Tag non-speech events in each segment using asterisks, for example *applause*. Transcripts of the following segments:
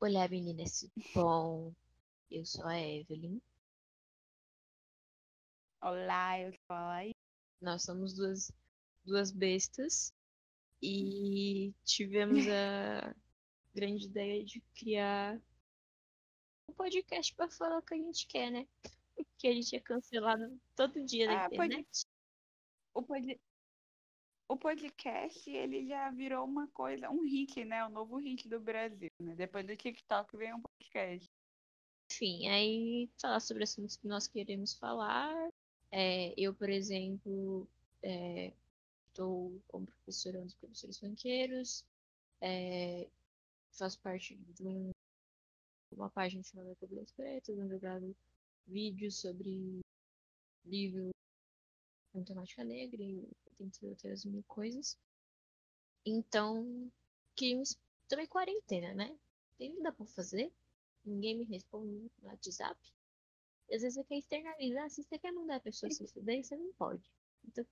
Olá, meninas. Bom, eu sou a Evelyn. Olá, eu sou a Laís. Nós somos duas, duas bestas e tivemos a *laughs* grande ideia de criar um podcast para falar o que a gente quer, né? Porque a gente é cancelado todo dia na Ah, pode- internet. O, pod... o podcast, ele já virou uma coisa, um hit, né? O novo hit do Brasil, né? Depois do TikTok vem um podcast. Enfim, aí falar sobre assuntos que nós queremos falar. É, eu, por exemplo, é, estou como professora dos professores banqueiros. É, faço parte de um- uma página chamada Cabelo Pretas, onde eu gravo vídeos sobre livro com temática negra e entre outras mil coisas. Então, queríamos também quarentena, né? Tem nada pra fazer. Ninguém me responde no WhatsApp. E às vezes você quer externalizar. Se você quer mandar a pessoa se fuder, você não pode. Então,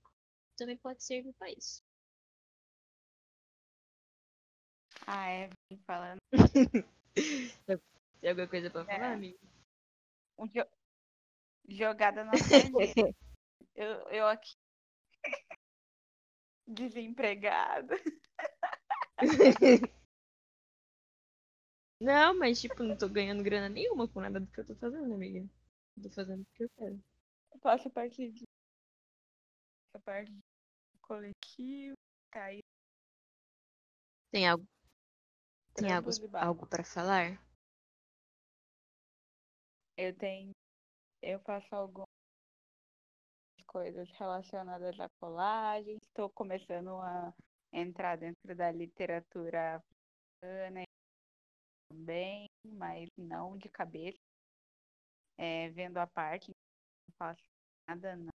também pode servir pra isso. Ah, é, vem falando. *laughs* Tem alguma coisa pra falar, É. amigo? Um jo- Jogada na sardinha. *laughs* eu, eu aqui. Desempregada. *laughs* Não, mas tipo, não tô ganhando grana nenhuma com nada do que eu tô fazendo, amiga. Eu tô fazendo porque eu quero. Eu faço parte de. Faço parte do coletivo. Tá aí. Tem algo, tem algo, algo pra falar? Eu tenho. Eu faço algumas coisas relacionadas à colagem. Estou começando a entrar dentro da literatura africana também, mas não de cabeça. É, vendo a parte, não faço nada, não.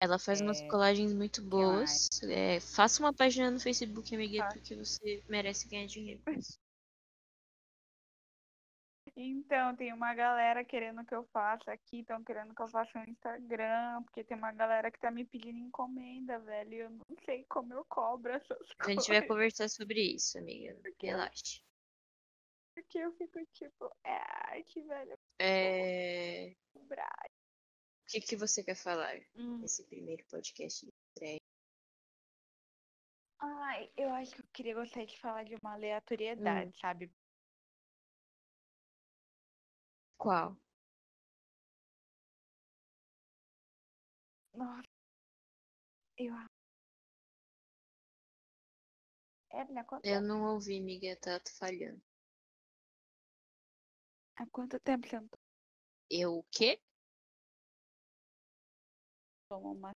Ela faz umas É, colagens muito boas. É, faça uma página no Facebook, Faço. porque você merece ganhar dinheiro. Então, tem uma galera querendo que eu faça aqui, estão querendo que eu faça um Instagram, porque tem uma galera que tá me pedindo encomenda, velho. e Eu não sei como eu cobro essas A gente coisas. vai conversar sobre isso, amiga. Porque- Relaxe. Porque eu fico tipo, é arte, velho. É... O que, que você quer falar Hum. nesse primeiro podcast de estreia? Ai, eu acho que eu queria gostar de falar de uma aleatoriedade, sabe? Qual? Nossa. Eu. Evelyn, há quanto, Eu não ouvi, amiga, tá falhando. há quanto tempo você não Eu o quê? toma uma.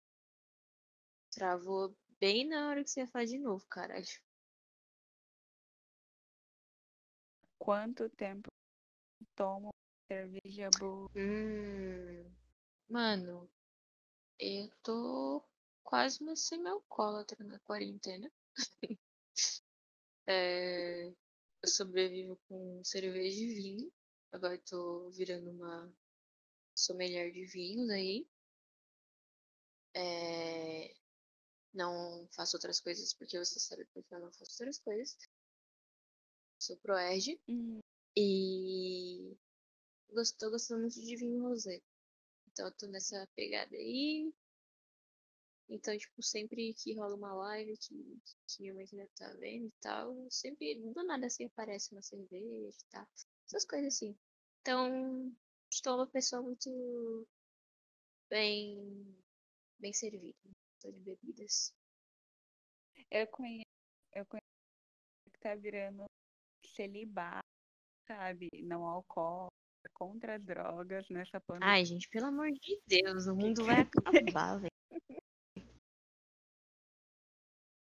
Travou bem na hora que você ia falar de novo, caralho. Quanto tempo toma cerveja boa? Hum, mano, eu tô quase uma semi-alcoólatra na quarentena. *laughs* É, eu sobrevivo com cerveja e vinho. Agora eu tô virando uma sommelier de vinhos aí. É, não faço outras coisas porque você sabe porque eu não faço outras coisas. Sou proerd. Hum, E gost- tô gostando muito de vinho rosé. Então eu tô nessa pegada aí. Então, tipo, sempre que rola uma live que, que minha mãe deve tá vendo e tal, sempre do nada assim aparece uma cerveja e tal. Essas coisas assim. Então, estou uma pessoa muito bem, bem servida. Tô de bebidas. eu conheço. Eu conheço que tá virando celibato, sabe? Não álcool, contra as drogas nessa pandemia. Ai, gente, pelo amor de Deus, o mundo vai acabar, velho. *laughs*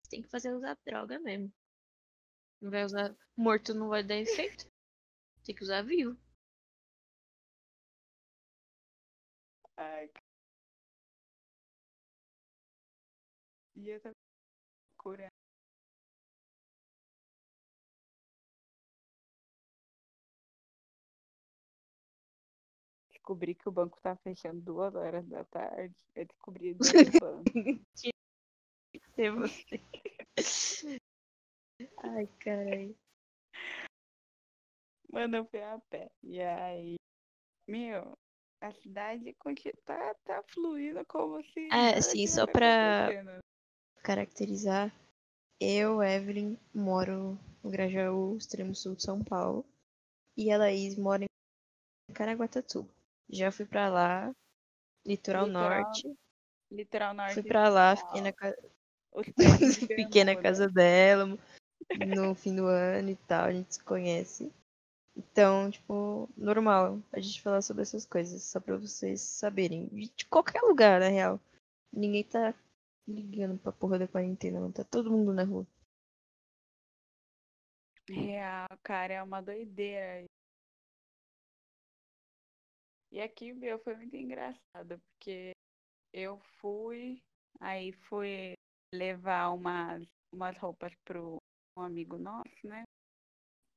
Tem que fazer usar droga mesmo. Não vai usar. Morto não vai dar efeito. Tem que usar vivo. Ai, E eu tava Descobri que o banco tá fechando duas horas da tarde. Eu descobri *laughs* dentro do banco. Ser você. Ai, caralho. Mano, eu fui a pé. E aí, meu, a cidade tá, tá fluindo como se É, assim, tivesse só pra caracterizar, eu, Evelyn, moro no Grajaú, extremo sul de São Paulo. E a Laís mora em Caraguatatuba. Já fui pra lá, litoral Litoral, norte. litoral norte Fui pra lá, fiquei na, Paulo. ca- Os prédios de fiquei na bermuda. casa dela *laughs* no fim do ano e tal, a gente se conhece. Então, tipo, normal a gente falar sobre essas coisas, só pra vocês saberem. De de qualquer lugar, na real. Ninguém tá ligando pra porra da quarentena, não. Tá todo mundo na rua. Real, cara, é uma doideira. E aqui, meu, foi muito engraçado, porque eu fui, aí fui levar umas, umas roupas pro um amigo nosso, né?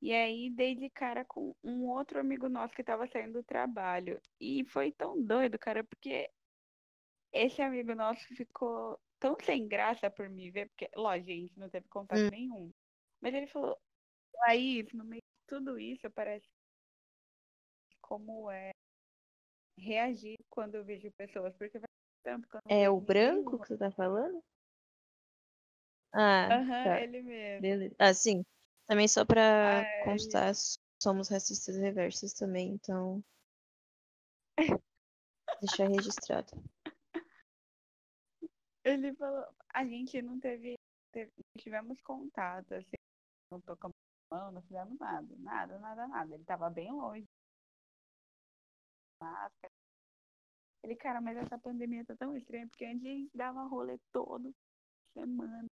E aí dei de cara com um outro amigo nosso que tava saindo do trabalho. E foi tão doido, cara, porque esse amigo nosso ficou tão sem graça por me ver, porque, lógico, a gente não teve contato Hum. nenhum. Mas ele falou, Laís, no meio de tudo isso, parece como é reagir quando eu vejo pessoas, porque vai tanto que eu não É o branco que você tá falando? Ah, Aham, tá. ele mesmo. Beleza. Ah, sim. Também só pra Aí, constar, somos racistas reversos também, então. Deixar registrado. *laughs* ele falou, a gente não teve, teve- não tivemos contato, assim, não tocamos mão, não fizemos nada, nada, nada, nada. Ele tava bem longe. Máscara. Ele, cara, mas essa pandemia tá tão estranha, porque antes a gente dava rolê todo semana.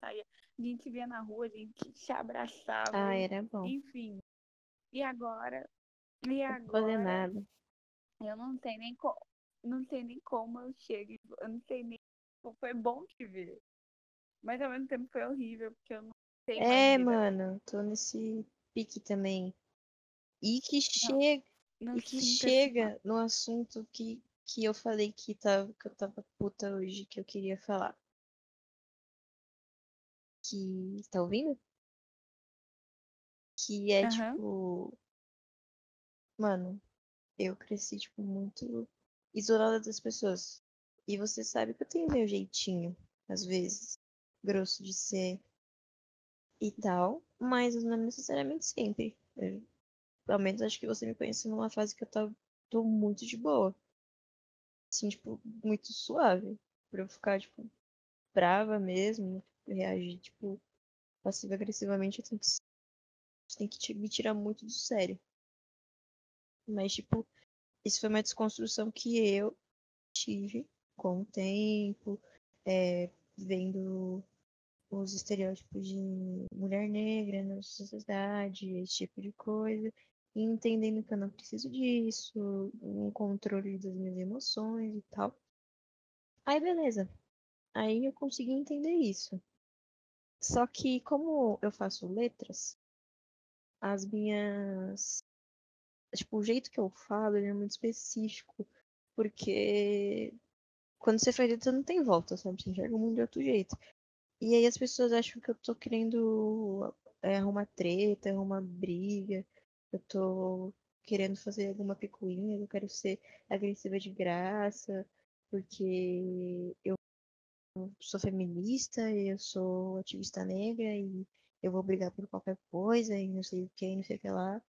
Saía, a gente via na rua, a gente se abraçava, Ah, era bom. enfim. E agora, e Não agora, nada. eu não sei nem como, não sei nem como eu chego, eu não sei nem foi bom te ver. Mas ao mesmo tempo foi horrível, porque eu não sei É, mano, tô nesse pique também. E que chega, Não e que chega no assunto que, que eu falei que, tava, que eu tava puta hoje, que eu queria falar. Que. Tá ouvindo? Que é Aham. tipo. Mano, eu cresci, tipo, muito isolada das pessoas. E você sabe que eu tenho meu jeitinho, às vezes, grosso de ser e tal, mas não necessariamente sempre. Eu, pelo menos acho que você me conhece numa fase que eu tô, tô muito de boa. Assim, tipo, muito suave. Pra eu ficar, tipo, brava mesmo, reagir, tipo, passivo-agressivamente, eu tenho que, tem que me tirar muito do sério. Mas, tipo, isso foi uma desconstrução que eu tive com o tempo, é, vendo os estereótipos de mulher negra na sociedade, esse tipo de coisa, e entendendo que eu não preciso disso, um controle das minhas emoções e tal. Aí, beleza. Aí eu consegui entender isso. Só que, como eu faço letras, as minhas. Tipo, o jeito que eu falo é muito específico. Porque quando você faz letra não tem volta, sabe? Você enxerga o mundo de outro jeito. E aí as pessoas acham que eu tô querendo é, arrumar treta, arrumar briga. Eu tô querendo fazer alguma picuinha, eu quero ser agressiva de graça, porque eu sou feminista, eu sou ativista negra e eu vou brigar por qualquer coisa e não sei o que, não sei o que lá.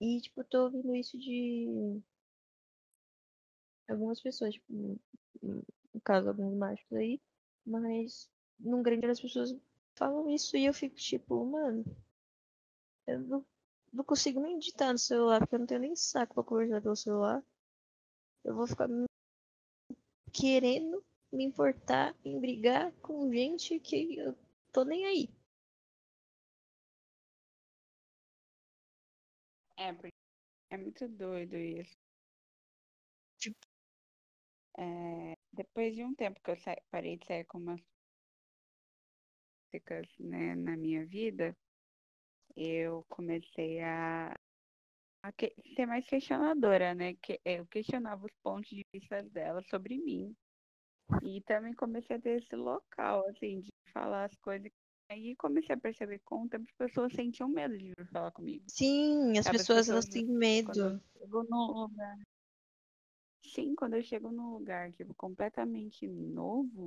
E, tipo, eu tô ouvindo isso de algumas pessoas, tipo, no caso, alguns machos aí, mas num grande das pessoas falam isso e eu fico tipo, mano, eu não, não consigo nem editar no celular, porque eu não tenho nem saco pra conversar pelo celular. Eu vou ficar querendo me importar em brigar com gente que eu tô nem aí. É, porque é muito doido isso. Tipo- É, depois de um tempo que eu parei de sair com umas músicas, né, na minha vida, eu comecei a, a que- ser mais questionadora, né? Que eu questionava os pontos de vista dela sobre mim. E também comecei a ter esse local, assim, de falar as coisas Aí comecei a perceber que com o tempo as pessoas sentiam medo de falar comigo. Sim, as Sabe, pessoas elas têm quando medo. chego num lugar. Sim, quando eu chego num lugar, tipo, completamente novo,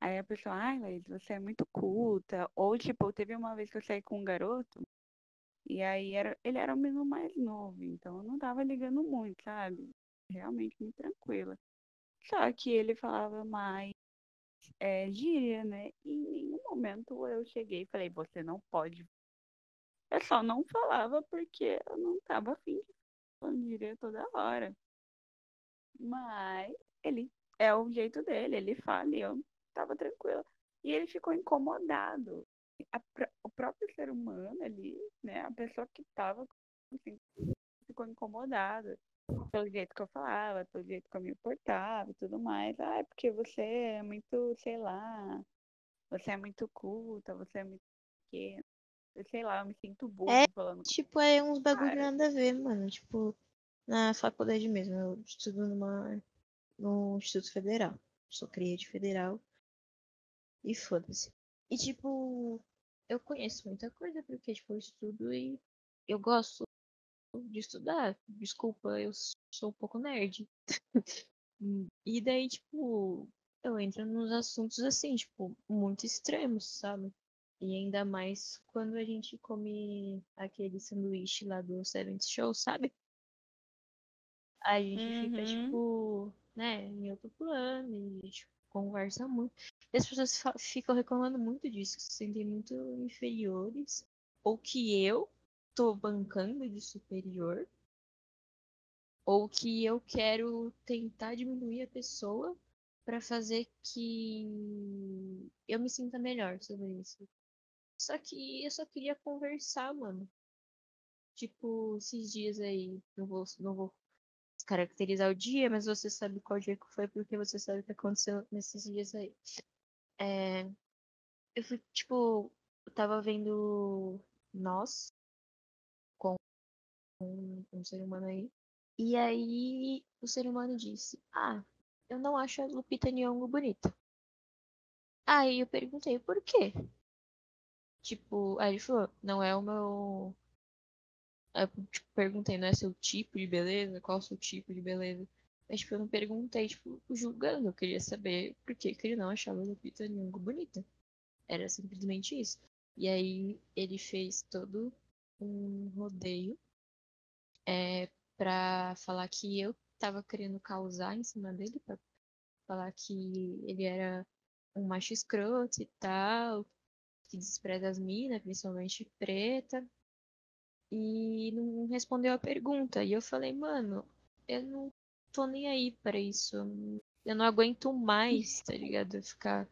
aí a pessoa, ai, Laís, você é muito culta. Ou, tipo, teve uma vez que eu saí com um garoto, e aí era, ele era o menino mais novo, então eu não tava ligando muito, sabe? Realmente muito tranquila. Só que ele falava mais é, gíria, né? E em nenhum momento eu cheguei e falei, você não pode. Eu só não falava porque eu não tava afim de falar gíria toda hora. Mas ele é o jeito dele, ele fala e eu tava tranquila. E ele ficou incomodado. A o próprio ser humano ali, né? A pessoa que tava assim, ficou incomodada pelo jeito que eu falava, pelo jeito que eu me portava e tudo mais. Ah, é porque você é muito, sei lá, você é muito culta, você é muito pequena. Sei lá, eu me sinto É, bobo falando tipo, é uns bagulho cara. nada a ver, mano. Tipo, na faculdade mesmo, eu estudo numa, no Instituto Federal. Sou cria de federal. E foda-se. E tipo, eu conheço muita coisa porque, tipo, eu estudo e eu gosto de estudar. Desculpa, eu sou um pouco nerd. *laughs* E daí, tipo, eu entro nos assuntos assim, tipo, muito extremos, sabe? E ainda mais quando a gente come aquele sanduíche lá do Seventh Show, sabe? A gente fica, Uhum. tipo, né, em outro plano e gente conversa muito. E as pessoas ficam reclamando muito disso, que se sentem muito inferiores. Ou que eu tô bancando de superior. Ou que eu quero tentar diminuir a pessoa pra fazer que eu me sinta melhor sobre isso. Só que eu só queria conversar, mano. Tipo, esses dias aí, não vou, não vou caracterizar o dia, mas você sabe qual dia que foi porque você sabe o que aconteceu nesses dias aí. É, eu fui, tipo, eu tava vendo nós com um ser humano aí. E aí o ser humano disse, ah, eu não acho a Lupita Nyong'o bonita. Aí eu perguntei, por quê? Tipo, aí ele falou, não é o meu. Eu tipo, perguntei, não é seu tipo de beleza? Qual o seu tipo de beleza? Mas tipo, eu não perguntei, tipo, julgando. Eu queria saber por que, que ele não achava a Lupita Nyong'o bonita. Era simplesmente isso. E aí ele fez todo um rodeio é, pra falar que eu tava querendo causar em cima dele, pra falar que ele era um macho escroto e tal, que despreza as minas, principalmente preta, e não respondeu a pergunta. E eu falei, mano, eu não tô nem aí pra isso. Eu não aguento mais, tá ligado? Ficar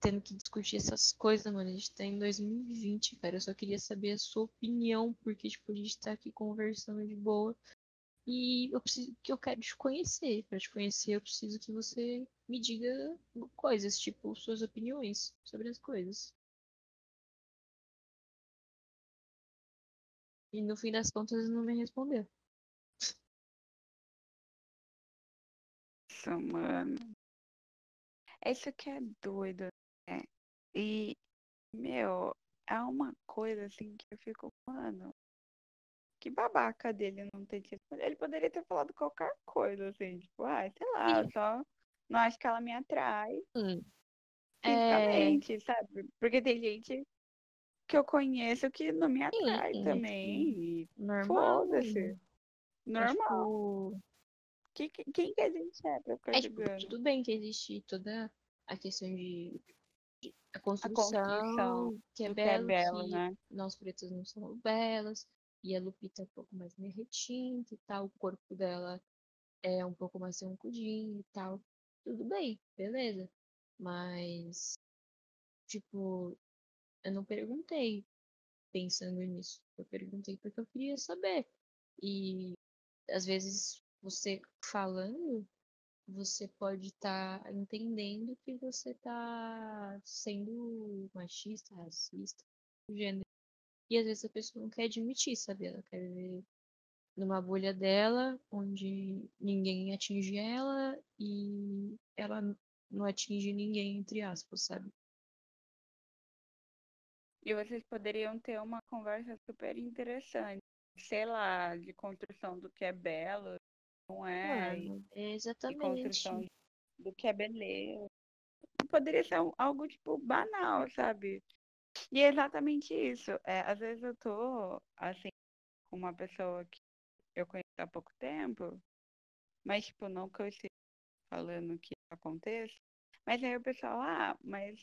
tendo que discutir essas coisas, mano. A gente tá em 2020, cara. Eu só queria saber a sua opinião, porque, tipo, a gente tá aqui conversando de boa. E eu preciso que eu quero te conhecer. Pra te conhecer, eu preciso que você me diga coisas, tipo, suas opiniões sobre as coisas. E no fim das contas, ele não me respondeu. Nossa, mano. Isso que é doido, né? E, meu, é uma coisa assim que eu fico, mano, que babaca dele não ter tido. Ele poderia ter falado qualquer coisa, assim, tipo, ah, sei lá, eu só não acho que ela me atrai Hum, é. fisicamente, sabe? Porque tem gente que eu conheço que não me atrai Sim, também. normal. foda-se. É, Normal. tipo, Que- que- Quem que a gente é pra ficar é, tipo, tudo bem que existe toda a questão de, de- a A construção, construção que é do que é belo, belo, que né? nós pretas não somos belas, e a Lupita é um pouco mais derretida e tal, o corpo dela é um pouco mais troncudinho e tal. Tudo bem, beleza. Mas, tipo, eu não perguntei pensando nisso. Eu perguntei porque eu queria saber. E às vezes você falando, você pode estar entendendo que você está sendo machista, racista, gênero. E às vezes a pessoa não quer admitir, sabe? Ela quer ver numa bolha dela, onde ninguém atinge ela e ela não atinge ninguém, entre aspas, sabe? E vocês poderiam ter uma conversa super interessante, sei lá, de construção do que é belo, não é? De exatamente. construção do que é beleza. Poderia ser algo, tipo, banal, sabe? E é exatamente isso. É, às vezes eu tô, assim, com uma pessoa que eu conheço há pouco tempo, mas, tipo, não que eu esteja falando que aconteça, mas aí o pessoal, ah, mas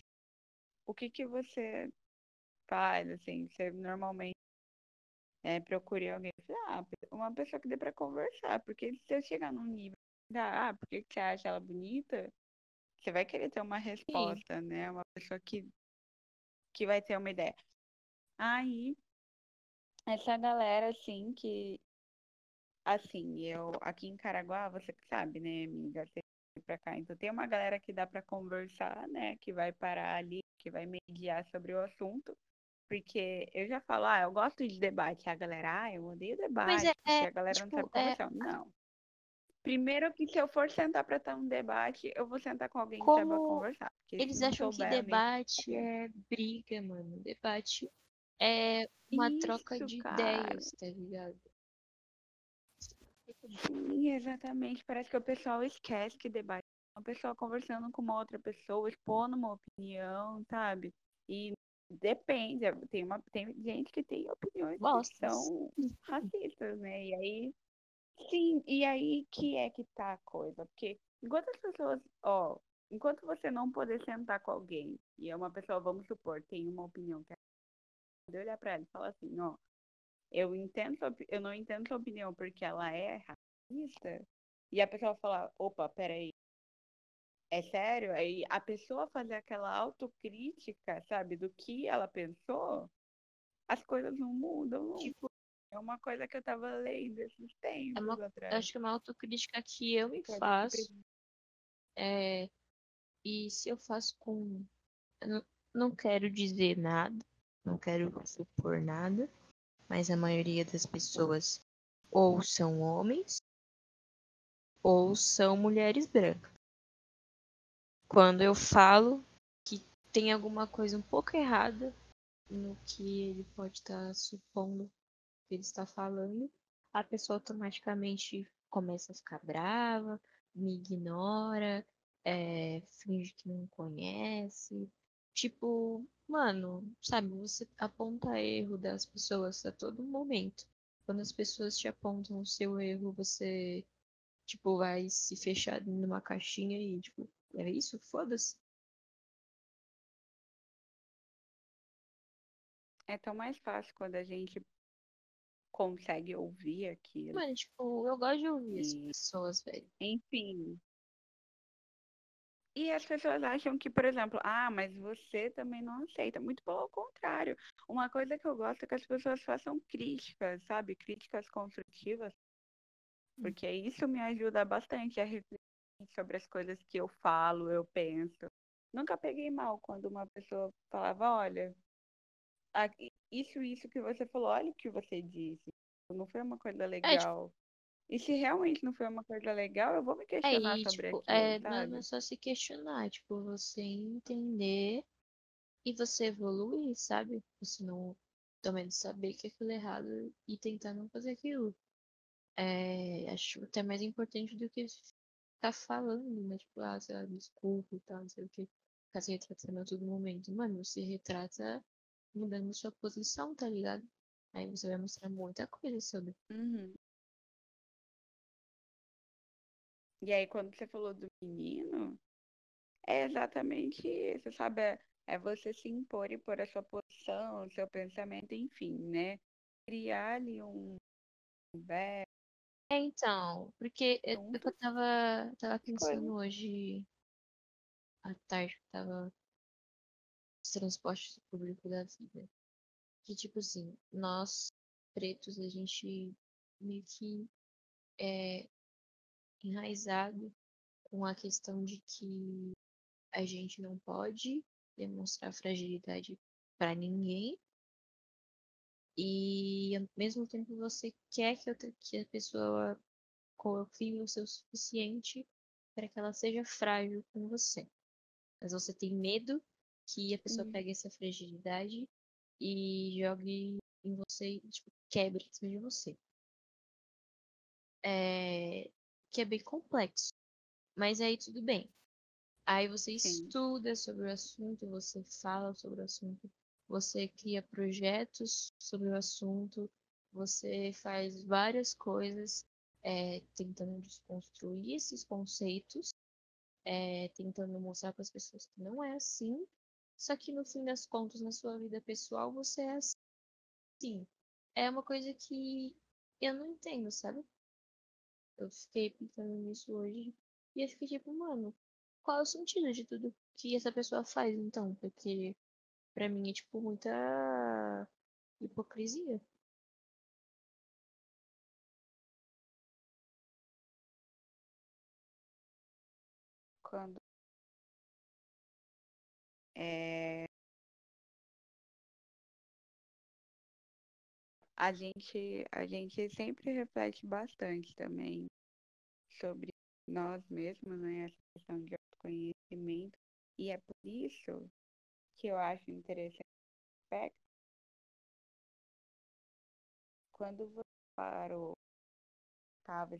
o que que você faz, assim, você normalmente é, procura alguém, ah, uma pessoa que dê pra conversar, porque se eu chegar num nível, da, ah, por que você acha ela bonita? Você vai querer ter uma resposta, né? Uma pessoa que, que vai ter uma ideia. Aí, essa galera, assim, que, assim, eu, aqui em Caraguá, você que sabe, né, amiga, você pra cá, então tem uma galera que dá pra conversar, né, que vai parar ali, que vai mediar sobre o assunto, porque eu já falo, ah, eu gosto de debate, a galera, ah, eu odeio Mas debate, é, porque é, a galera não tipo, sabe é, conversar. Não. Primeiro que se eu for sentar pra ter um debate, eu vou sentar com alguém que saiba como conversar, eles não acham que souber, debate é briga, mano. Debate é uma troca Isso, de cara. ideias, tá ligado? Sim, exatamente. Parece que o pessoal esquece que debate é uma pessoa conversando com uma outra pessoa, expondo uma opinião, sabe? E depende, tem uma tem gente que tem opiniões que são racistas, né? E aí, sim, e aí que é que tá a coisa, porque enquanto as pessoas, ó, enquanto você não poder sentar com alguém e é uma pessoa, vamos supor, tem uma opinião que é olhar pra ela e falar assim, ó, eu entendo, eu não entendo sua opinião porque ela é racista. E a pessoa falar, opa, peraí, é sério? Aí a pessoa fazer aquela autocrítica, sabe, do que ela pensou, as coisas não mudam. não. Tipo, É uma coisa que eu tava lendo esses tempos é uma, eu atrás. acho que é uma autocrítica que eu me faço. É, e se eu faço com. Eu não, não quero dizer nada, não quero supor nada, mas a maioria das pessoas ou são homens ou são mulheres brancas. Quando eu falo que tem alguma coisa um pouco errada no que ele pode estar supondo que ele está falando, a pessoa automaticamente começa a ficar brava, me ignora, é, finge que não conhece. Tipo, mano, sabe, você aponta erro das pessoas a todo momento. Quando as pessoas te apontam o seu erro, você, tipo, vai se fechar numa caixinha e, tipo, é isso? Foda-se. É tão mais fácil quando a gente consegue ouvir aquilo. Mano, tipo, eu gosto de ouvir as pessoas, velho. Enfim. E as pessoas acham que, por exemplo, ah, mas você também não aceita. Muito pelo contrário. Uma coisa que eu gosto é que as pessoas façam críticas, sabe? Críticas construtivas. Porque isso me ajuda bastante a refletir sobre as coisas que eu falo, eu penso. Nunca peguei mal quando uma pessoa falava, olha, isso, isso que você falou, olha o que você disse. Não foi uma coisa legal. E se realmente não foi uma coisa legal, eu vou me É, questionar e, sobre tipo, aquilo, é, não sabe? não é só se questionar, tipo, você entender e você evoluir, sabe? Você não também saber que aquilo é errado e tentar não fazer aquilo. É, acho até mais importante do que ficar falando, né? Tipo, ah, sei lá, desculpa e tal, não sei o que. Ficar se retratando a todo momento. Mano, você retrata mudando sua posição, tá ligado? Aí você vai mostrar muita coisa sobre. Uhum. E aí, quando você falou do menino, é exatamente isso, sabe? É, é você se impor e pôr a sua posição, o seu pensamento, enfim, né? Criar ali um verso. É, então, porque eu, eu tava, tava pensando Coisa. hoje à tarde, que tava nos transportes público da vida. Que, tipo assim, nós, pretos, a gente meio que é enraizado com a questão de que a gente não pode demonstrar fragilidade para ninguém. E ao mesmo tempo você quer que, outra, que a pessoa confie o seu suficiente para que ela seja frágil com você. Mas você tem medo que a pessoa Uhum. pegue essa fragilidade e jogue em você, tipo, quebre em cima de você. É, que é bem complexo. Mas aí tudo bem. Aí você Sim. estuda sobre o assunto, você fala sobre o assunto, você cria projetos sobre o assunto, você faz várias coisas é, tentando desconstruir esses conceitos, é, tentando mostrar para as pessoas que não é assim, só que no fim das contas, na sua vida pessoal, você é assim. É uma coisa que eu não entendo, sabe? Eu fiquei pensando nisso hoje e eu fiquei tipo, mano, qual é o sentido de tudo que essa pessoa faz então? Porque pra mim é tipo muita hipocrisia. Quando é, a gente a gente sempre reflete bastante também sobre nós mesmos, né? Essa questão de autoconhecimento. E é por isso que eu acho interessante aspecto. Quando você parou, estava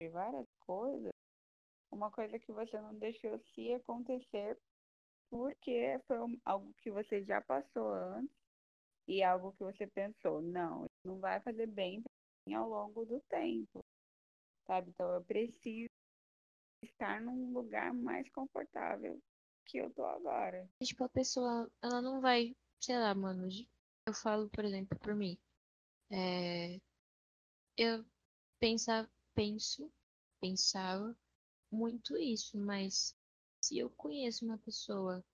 de várias coisas, uma coisa que você não deixou se acontecer porque foi algo que você já passou antes e algo que você pensou, não, não vai fazer bem ao longo do tempo, sabe? Então eu preciso estar num lugar mais confortável que eu tô agora. Tipo, a pessoa, ela não vai, sei lá, mano. Eu falo, por exemplo, por mim. É, eu pensa, penso, pensava muito isso, mas se eu conheço uma pessoa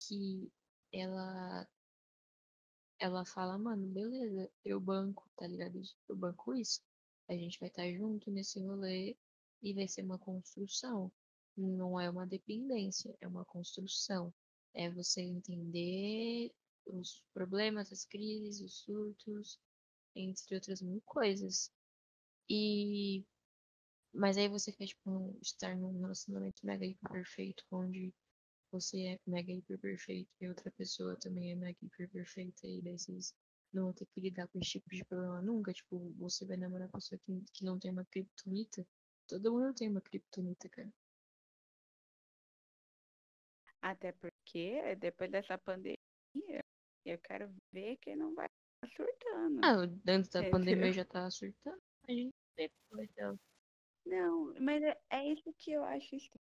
que ela ela fala, mano, beleza, eu banco, tá ligado? Eu banco isso. A gente vai estar junto nesse rolê e vai ser uma construção. Não é uma dependência, é uma construção. É você entender os problemas, as crises, os surtos, entre outras mil coisas. E mas aí você quer, tipo, estar num relacionamento mega hiper perfeito, onde você é mega hiper perfeito e outra pessoa também é mega hiper perfeita, e daí vocês não vão ter que lidar com esse tipo de problema nunca. Tipo, você vai namorar uma pessoa que, que não tem uma criptonita. Todo mundo tem uma criptonita, cara. Até porque depois dessa pandemia, eu quero ver quem não vai estar surtando. Ah, antes da Entendeu? pandemia já tava surtando. A gente depois dela. Não, mas é, é isso que eu acho estranho.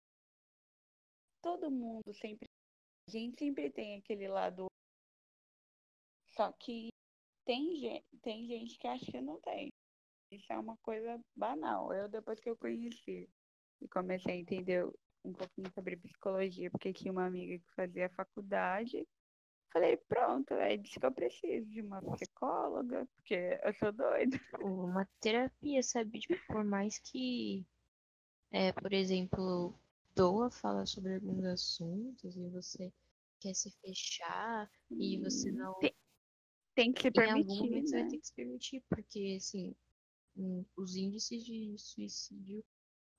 Todo mundo sempre. A gente sempre tem aquele lado. Só que tem gente, tem gente que acha que não tem. Isso é uma coisa banal. Eu, depois que eu conheci e comecei a entender um pouquinho sobre psicologia, porque tinha uma amiga que fazia faculdade, falei, pronto, é disso que eu preciso, de uma psicóloga, porque eu sou doida. Uma terapia, sabe? Tipo, por mais que, é, por exemplo, doa falar sobre alguns assuntos e você quer se fechar e você não Tem, tem que se em algum permitir, momento você vai né? ter que se permitir, porque assim, hum, os índices de suicídio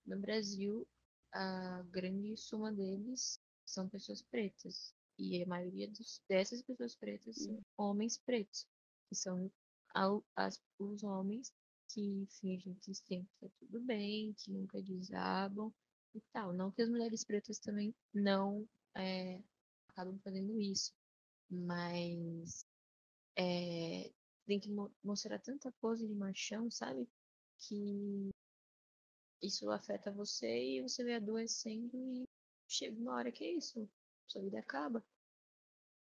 no Brasil, a grande soma deles são pessoas pretas. E a maioria dos- dessas pessoas pretas são homens pretos, que são ao- as- os homens que fingem que sempre tá tudo bem, que nunca desabam e tal. Não que as mulheres pretas também não é, acabam fazendo isso, mas é, tem que mo- mostrar tanta pose de machão, sabe? Que isso afeta você e você vai adoecendo e chega uma hora que é isso, sua vida acaba.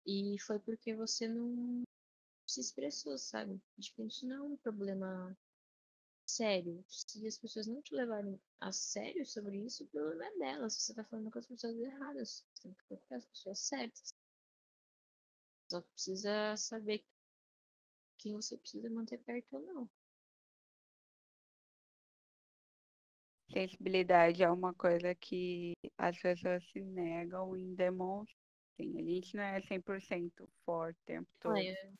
E foi porque você não se expressou, sabe? Tipo, isso não é um problema sério. Se as pessoas não te levarem a sério sobre isso, o problema é delas. Você tá falando com as pessoas erradas. Você tem que procurar as pessoas certas. Só precisa saber quem você precisa manter perto ou não. Sensibilidade é uma coisa que as pessoas se negam em demonstrar. Assim, a gente não é 100% forte o tempo todo. É-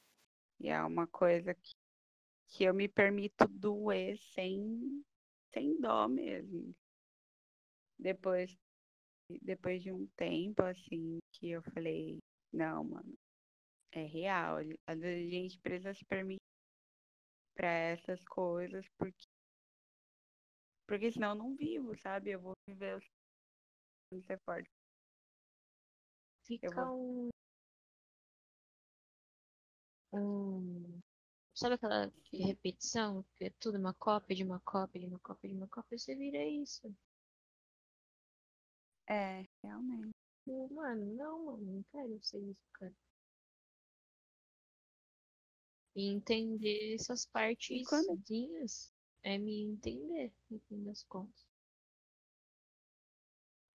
E é uma coisa que, que eu me permito doer sem, sem dó mesmo. Depois, depois de um tempo, assim, que eu falei, não, mano, É real. Às vezes a gente precisa se permitir para essas coisas, porque porque senão eu não vivo, sabe? Eu vou viver quando ser forte. Fica vou- um, um. Sabe aquela repetição? Que é tudo uma cópia de uma cópia de uma cópia de uma cópia, você vira isso. É, realmente. Mano, não, mano, não quero ser isso, cara. E entender essas partes quando- é me entender, no fim das contas.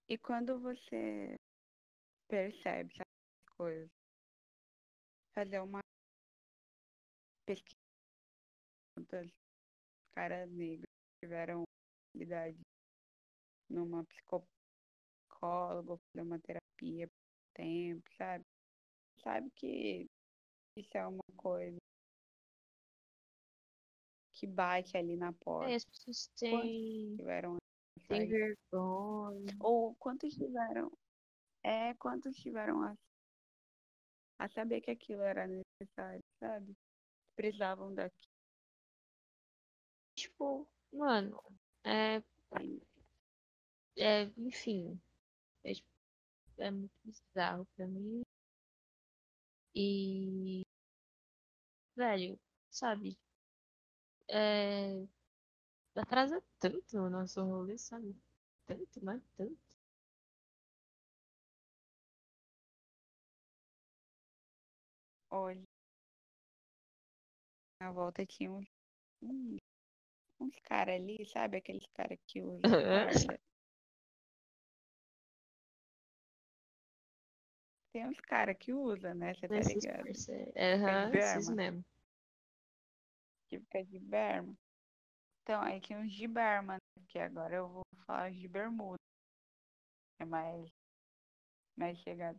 E quando você percebe essas coisas, fazer uma pesquisa quantas caras negras tiveram habilidade numa psicóloga, fazer uma terapia por tempo, sabe? Sabe que isso é uma coisa que bate ali na É, porta. as pessoas têm, Tiveram essa- vergonha. Ou quantos tiveram. É, quantos tiveram a, a saber que aquilo era necessário, sabe? Precisavam daquilo. Tipo, mano, é, é enfim, é, é muito bizarro pra mim. E, velho, sabe, é, atrasa tanto o nosso rolê, sabe? Tanto, mas tanto. Olha. Na volta tinha uns, uns, uns caras ali, sabe? Aqueles caras que usam *laughs* farda. Tem uns caras que usam, né? Você tá ligado? de esses mesmo. Fica de berma. Então, aí tinha uns de berma, né? Que agora eu vou falar de bermuda. É mais, mais chegado.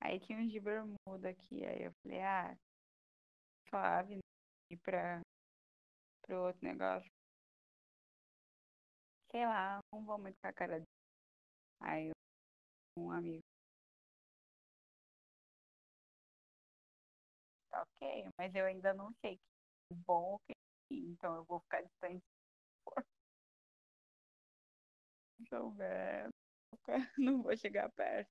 Aí tinha uns de bermuda aqui. Aí eu falei, ah, suave, né? Ir pra, pro outro negócio. Sei lá, não vou muito com a cara dele. Aí eu, um amigo. Tá ok, mas eu ainda não sei bom ruim, então eu vou ficar distante. Então, é, *laughs* não vou chegar perto.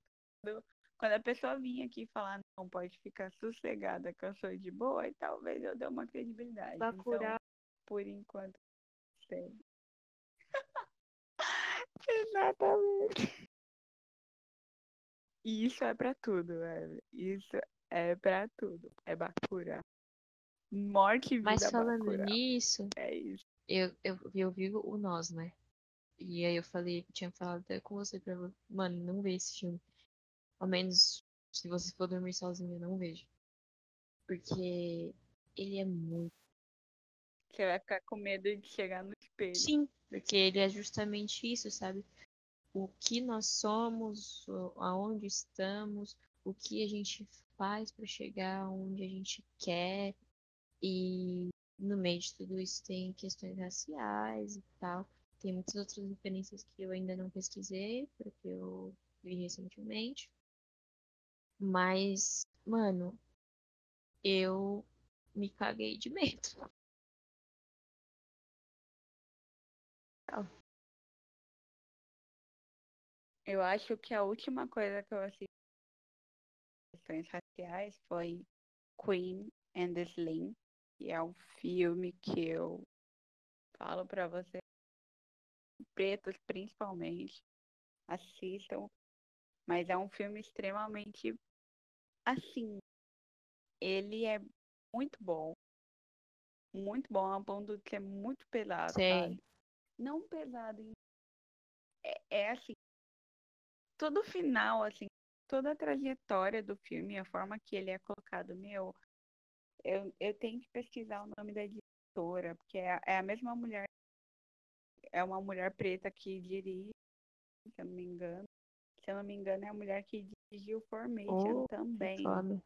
Quando- a pessoa vir aqui falar, não, pode ficar sossegada que eu sou de boa, e talvez eu dê uma credibilidade. Bacurau. Então, por enquanto, sei. *laughs* Exatamente. Isso é pra tudo, velho. Isso é pra tudo. É Bacurau. Morte e vida Mas falando nisso, É eu, eu, eu vi o Nós, né? E aí eu falei, tinha falado até com você pra mano, não vê esse filme. Ao menos se você for dormir sozinho, não veja. Porque ele é muito. Você vai ficar com medo de chegar no espelho. Sim, porque ele é justamente isso, sabe? O que nós somos, aonde estamos, o que a gente faz para chegar onde a gente quer. E no meio de tudo isso tem questões raciais e tal. Tem muitas outras referências que eu ainda não pesquisei, porque eu vi recentemente. Mas, mano, eu me caguei de medo. Eu acho que a última coisa que eu assisti questões raciais foi Queen and the Slim, que é um filme que eu falo pra vocês, pretos principalmente, assistam, mas é um filme extremamente assim, ele é muito bom, muito bom, a ponto de ser muito pesado, sabe? Não pesado, em- é, é assim, todo o final, assim, toda a trajetória do filme, a forma que ele é colocado, meu, eu, eu tenho que pesquisar o nome da editora, porque é, a- é a mesma mulher, é uma mulher preta que dirige, se eu não me engano. Se eu não me engano, é a mulher que dirigiu Formation Oh, também. Foda.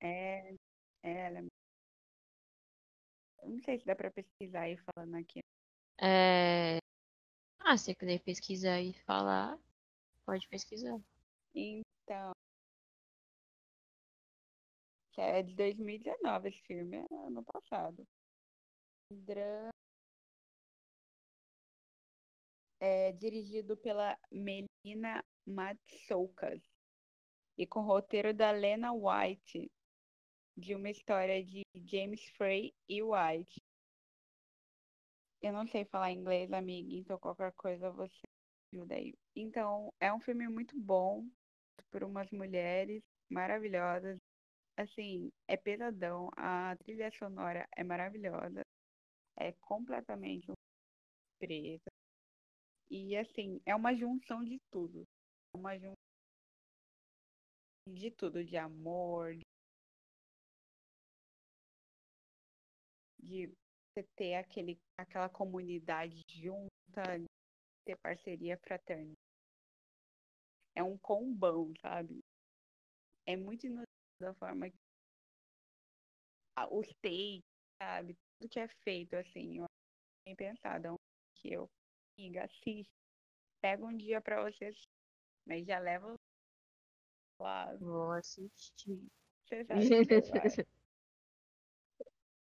É, é ela. Eu não sei se dá pra pesquisar aí falando aqui. É... Ah, se você quiser pesquisar e falar, pode pesquisar. Então, Que é de 2019 esse filme, é ano passado. Drama. É dirigido pela Melina Matsoukas e com roteiro da Lena White, de uma história de James Frey e White. Eu não sei falar inglês, amiga, então qualquer coisa você ajuda aí. Então, é um filme muito bom por umas mulheres maravilhosas. Assim, é pesadão, a trilha sonora é maravilhosa, é completamente preta. E assim, é uma junção de tudo. É uma junção de tudo, de amor, de você ter aquele, aquela comunidade junta, ter parceria fraterna. É um combão, sabe? É muito inusitado da forma que os takes, sabe? Tudo que é feito, assim, eu bem pensado. É um que eu, amiga, assiste. Pega um dia pra você mas já leva lá. Vou assistir. Você sabe que você vai.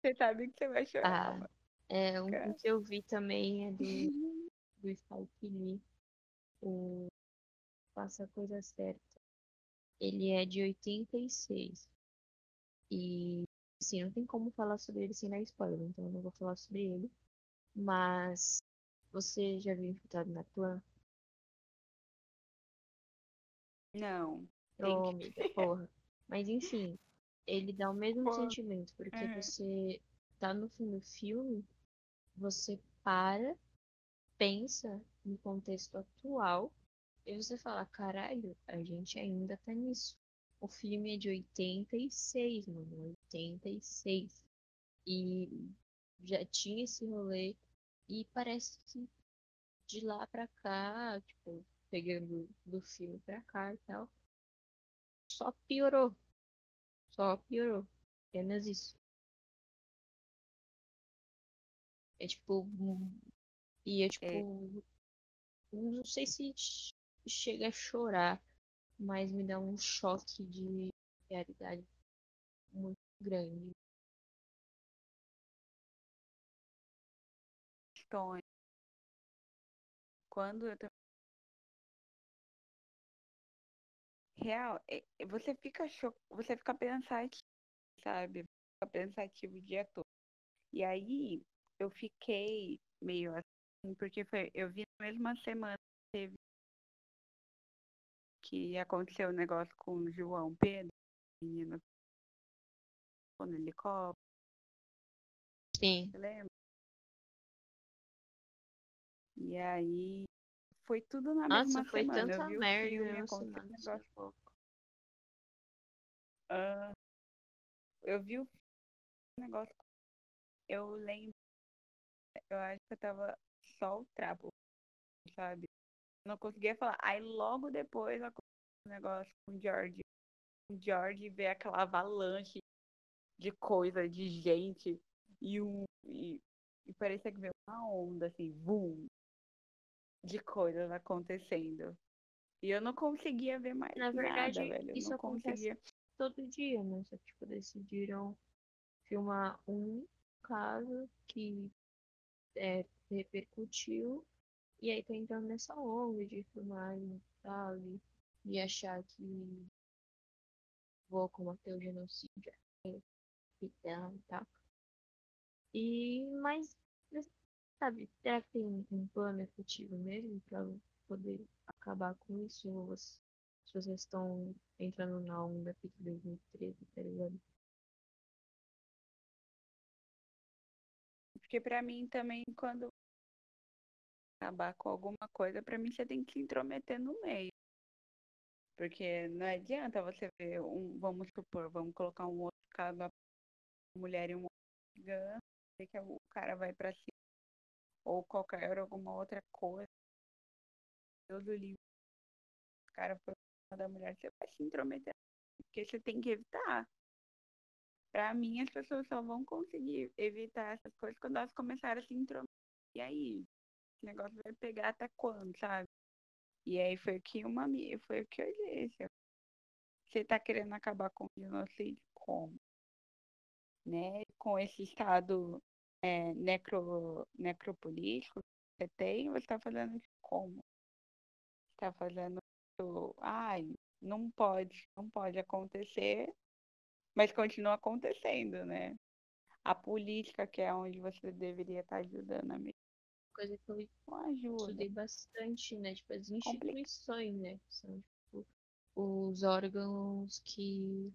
Você sabe que você vai chorar. Ah, é, um que eu vi também é do, *laughs* do Spike Lee, o Faça a Coisa Certa. Ele é de 86. E, assim, não tem como falar sobre ele sem dar spoiler, então eu não vou falar sobre ele. Mas, você já viu Infiltrado na Clã? Não. Ô, amiga, porra. Mas, enfim, ele dá o mesmo Porra. sentimento, porque É. você tá no fim do filme, você para, pensa no contexto atual, e você fala, caralho, a gente ainda tá nisso. O filme é de 86, mano, 86. E já tinha esse rolê, e parece que de lá pra cá, tipo, pegando do filme pra cá e tal, só piorou. Só piorou. Apenas isso. É tipo. E é tipo. Não sei se chega a chorar, mas me dá um choque de realidade muito grande. Quando eu. Real, você fica cho... você fica pensativo, sabe? Fica pensativo o dia todo. E aí eu fiquei meio assim, porque foi, eu vi na mesma semana teve que aconteceu o negócio com o João Pedro, menino no helicóptero, Sim. você lembra? E aí foi tudo na Nossa, mesma foi semana. Tanta merda filme, uma aconteceu é negócio. pouco. Ah, eu vi o negócio. Eu lembro. Eu acho que eu tava só o trapo, sabe? Não conseguia falar. Aí logo depois aconteceu o negócio com o George. O George vê aquela avalanche de coisa, de gente. E, um, e, e parecia que veio uma onda, assim, boom, de coisas acontecendo. E eu não conseguia ver mais Na verdade, nada, velho. Eu isso não conseguia. todo dia, né? Só que, tipo, decidiram filmar um caso que é, repercutiu e aí tá entrando nessa onda de filmagem, sabe? De achar que vou combater o genocídio é, então, e tal. E, mas, sabe, será que tem um, plano efetivo mesmo pra poder acabar com isso? Ou as pessoas estão entrando na onda pique 2013, tá ligado? Porque pra mim também, quando acabar com alguma coisa, pra mim você tem que se intrometer no meio. Porque não adianta você ver um, vamos supor, vamos colocar um outro caso, uma mulher e um sei que o cara vai pra cima, ou qualquer alguma outra coisa. Deus do livro. O cara foi da mulher, você vai se intrometer. Porque você tem que evitar. Pra mim, as pessoas só vão conseguir evitar essas coisas quando elas começarem a se intrometer. E aí? Esse negócio vai pegar até quando, sabe? E aí foi que uma ami- foi o que eu disse. Você tá querendo acabar com o genocídio? como? Né? Com esse estado é, necro, necropolítico que você tem, você está fazendo isso como? Está fazendo isso, ai, não pode, não pode acontecer, mas continua acontecendo, né? A política, que é onde você deveria estar ajudando a mim. Coisa que eu ajuda. estudei bastante, né? Tipo, as Complica. instituições, né? Que são, tipo, os órgãos que,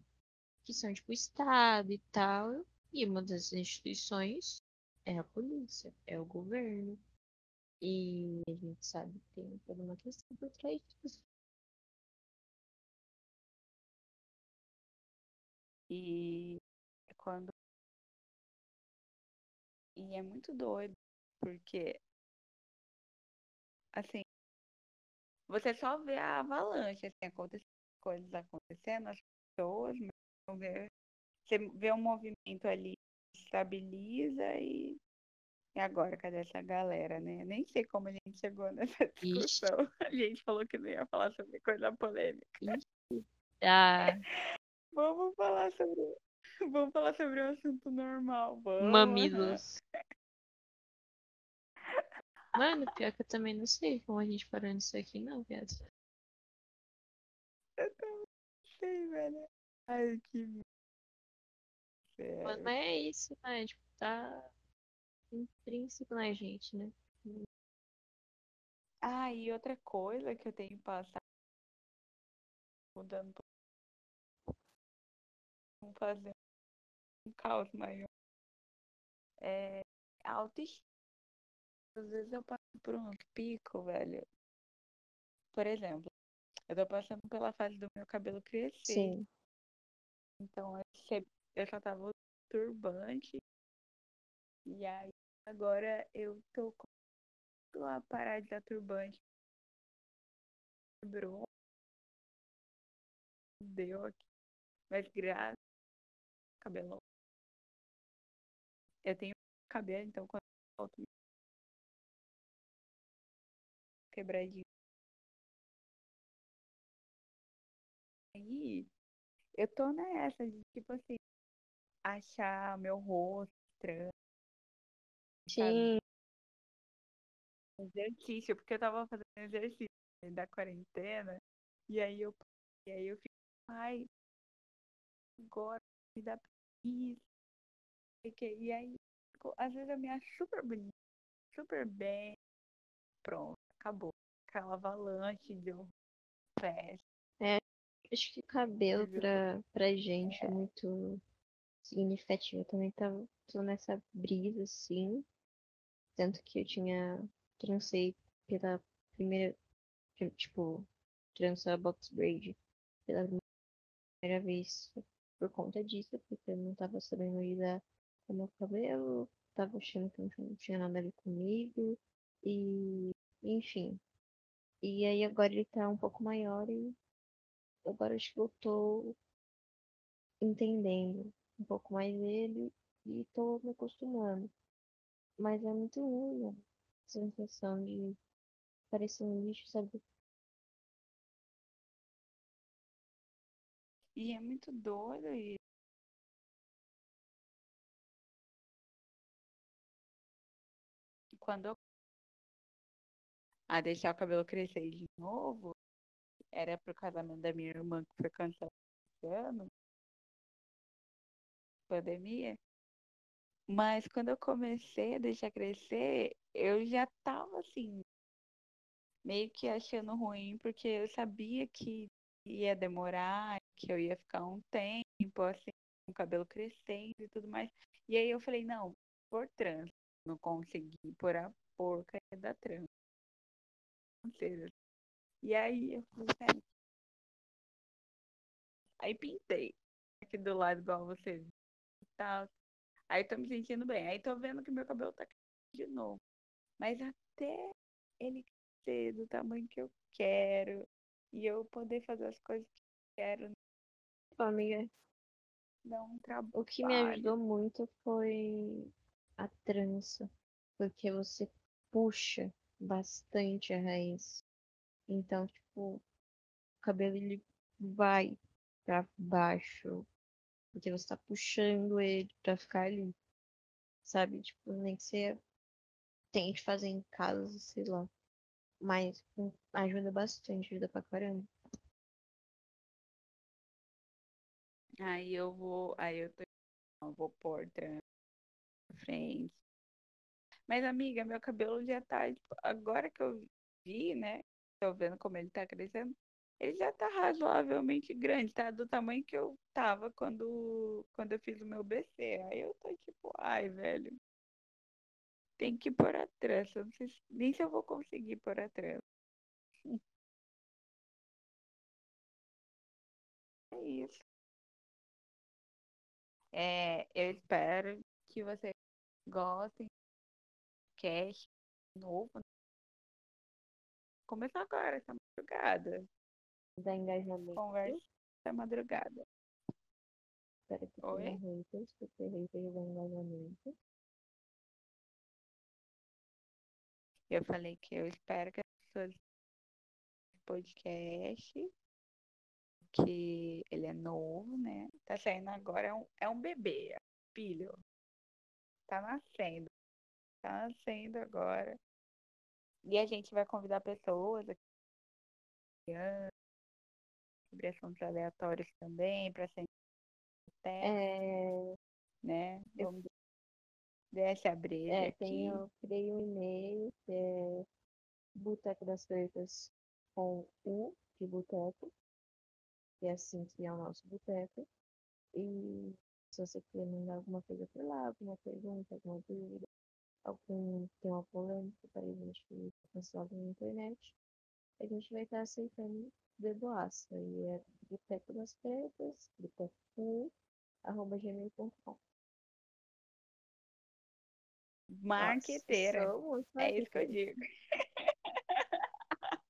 que são, tipo, o Estado e tal. E uma das instituições é a polícia, é o governo. E a gente sabe que tem toda uma questão por trás disso. E quando. E é muito doido, porque assim, você só vê a avalanche, assim, acontecendo, coisas acontecendo, as pessoas, mas não vê, você vê um movimento ali, estabiliza e, e agora, cadê essa galera, né? Nem sei como a gente chegou *laughs* nessa discussão. A gente falou que não ia falar sobre coisa polêmica. Ah, Vamos falar sobre. Vamos falar sobre um assunto normal. Vamos. aham. mamilos. Mano, pior que eu também não sei como a gente parou nisso aqui, não, viado. Eu também não sei, velho. Ai, que. Mas é isso, né? Tipo, tá intrínseco na gente, né? Ah, e outra coisa que eu tenho passado, mudando um pouco, vamos fazer um caos maior, é a autoestima. Às vezes eu passo por um pico, velho. Por exemplo, eu tô passando pela fase do meu cabelo crescer. Sim. Então, eu só tava usando turbante. E aí, agora eu tô começando a parar de dar turbante. Quebrou. Deu aqui. Mas graças cabelo. Eu tenho cabelo, então quando eu volto quebradinho. Aí, eu tô nessa de, tipo assim, achar meu rosto estranho? Sim. exercício, porque eu tava fazendo exercício da quarentena, e aí eu, e aí eu fico, ai, agora me dá preguiça, e aí, às vezes eu me acho super bonita, super bem, pronto, acabou. Aquela avalanche de festa. Acho que cabelo pra, pra gente é muito significativo. Eu também tava, tô nessa brisa, assim. Tanto que eu tinha trancei pela primeira, tipo, trança box braid pela primeira vez por conta disso, porque eu não tava sabendo lidar com o meu cabelo, tava achando que não tinha nada a ver comigo, e enfim. E aí agora ele tá um pouco maior e agora acho que eu tô entendendo um pouco mais ele e tô me acostumando. Mas é muito ruim, né? a sensação de parecer um lixo, sabe? E é muito doido e quando eu a deixar o cabelo crescer de novo, era pro casamento da minha irmã que foi cancelado esse ano, pandemia. Mas quando eu comecei a deixar crescer, eu já tava assim, meio que achando ruim, porque eu sabia que ia demorar, que eu ia ficar um tempo, assim, com o cabelo crescendo e tudo mais. E aí eu falei, não, por trans, não consegui por a porcaria da trans. E aí eu falei, "Pera." Aí pintei aqui do lado igual você viu e tal. Aí tô me sentindo bem. Aí tô vendo que meu cabelo tá crescendo de novo. Mas até ele crescer do tamanho que eu quero e eu poder fazer as coisas que eu quero, Pô, amiga, dá um trabalho. o que me ajudou muito foi a trança, porque você puxa bastante a raiz. Então, tipo, o cabelo ele vai pra baixo Porque você tá puxando ele pra ficar ali. Sabe? Tipo, nem que você tente fazer em casa, sei lá. Mas hum, ajuda bastante, ajuda pra caramba. Aí eu vou. Aí eu tô. Eu vou pôr frente. Mas, amiga, meu cabelo já tá. agora que eu vi, né? Tô vendo como ele tá crescendo. Ele já tá razoavelmente grande, tá? Do tamanho que eu tava quando, quando eu fiz o meu BC. Aí eu tô tipo, ai, velho. Tem que pôr a trança. Não sei se- nem se eu vou conseguir pôr a trança. *laughs* É isso. É, eu espero que vocês gostem do cast novo. né? Começou agora, essa madrugada. Dá engajamento. Conversa essa madrugada. Espero que Oi? haters, porque haters dá engajamento. Eu falei que eu espero que as pessoas podcast, que ele é novo, né? Tá saindo agora, é um, é um bebê, é um filho. Tá nascendo. Tá nascendo agora. E a gente vai convidar pessoas aqui sobre assuntos aleatórios também, pra ser É, né? eu- Vamos dar essa breja é, aqui. tenho, criei um e-mail que é Boteco das Freitas com U de boteco, que é assim que é o nosso boteco. E se você quiser mandar alguma coisa por lá, alguma pergunta, alguma dúvida, algum tema polêmico para a gente cancelado na internet, a gente vai estar aceitando de boaça. E é boteco das freitas, boteco arroba gmail.com. Marqueteira. Nossa, É isso que eu digo. *laughs*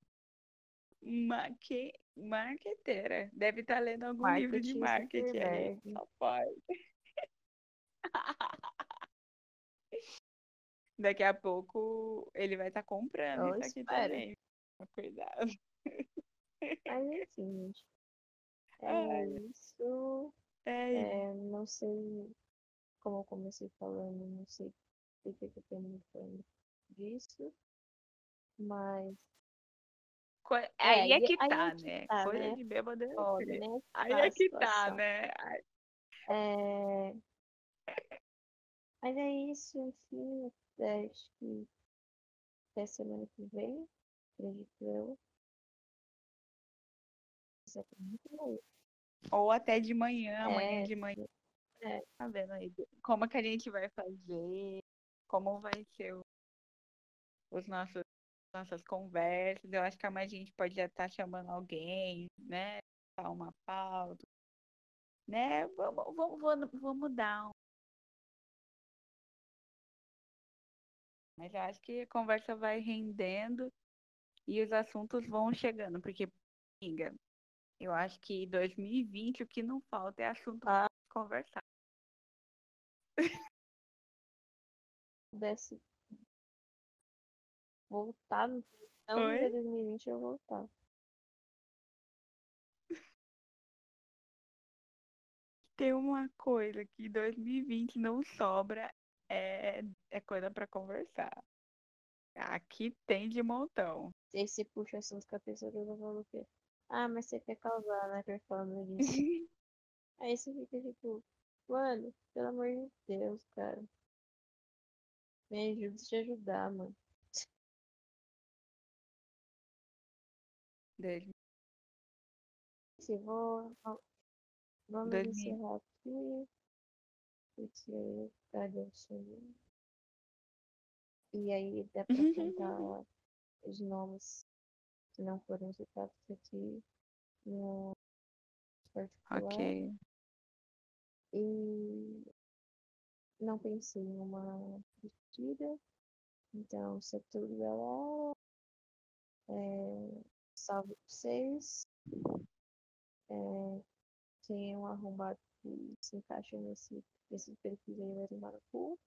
Marque... Marqueteira. Deve estar lendo algum livro de Marketing marketing. Zuckerberg. Só pode. *laughs* Daqui a pouco ele vai estar comprando Eu isso aqui espero. também. *laughs* Cuidado. Mas enfim, gente. É Ai. isso. É. É, não sei como eu comecei falando, não sei por que que eu muito falando disso. Mas Co- Aí é que aí tá, é que né? tá, Coisa né? de bêbado é crer. né? Aí Tá é que tá, né? É, Mas é isso, enfim. Acho que até semana que vem, acredito eu. Isso é muito bom. Ou até de manhã, amanhã É, de manhã. é. Tá vendo aí? Como que a gente vai fazer? Como vai ser o- os nossos nossas conversas? Eu acho que amanhã a gente pode já estar chamando alguém, né? Dar uma pauta, né? Vamos, vamos, vamos, vamos dar um... Mas eu acho que a conversa vai rendendo e os assuntos vão chegando, porque, amiga, eu acho que 2020 o que não falta é assunto Ah. pra conversar. pudesse voltar no Oi? em 2020 eu voltar. Tem uma coisa que 2020 não sobra, é, é coisa pra conversar. Aqui tem de montão. E você puxa assunto com a pessoa que eu falo o quê? Ah, mas você quer causar, né? Performance disso. *laughs* Aí você fica tipo, mano, pelo amor de Deus, cara. Me ajuda a te ajudar, mano. Dois- Se vou. va- Vamos 2000. encerrar aqui. Porque cadê o sono? E aí dá pra contar os nomes que não foram citados aqui no particular. Ok. E não pensei em uma despedida. Então, isso é tudo, galera. É, salve pra vocês. É, quem é um arrombado que se encaixa nesse, nesse perfil aí vai tomar no.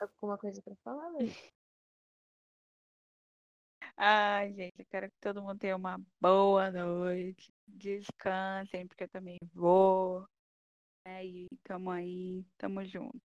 Alguma coisa pra falar? *laughs* Ai, gente, eu quero que todo mundo tenha uma boa noite. Descansem, porque eu também vou. É, e tamo aí, tamo junto.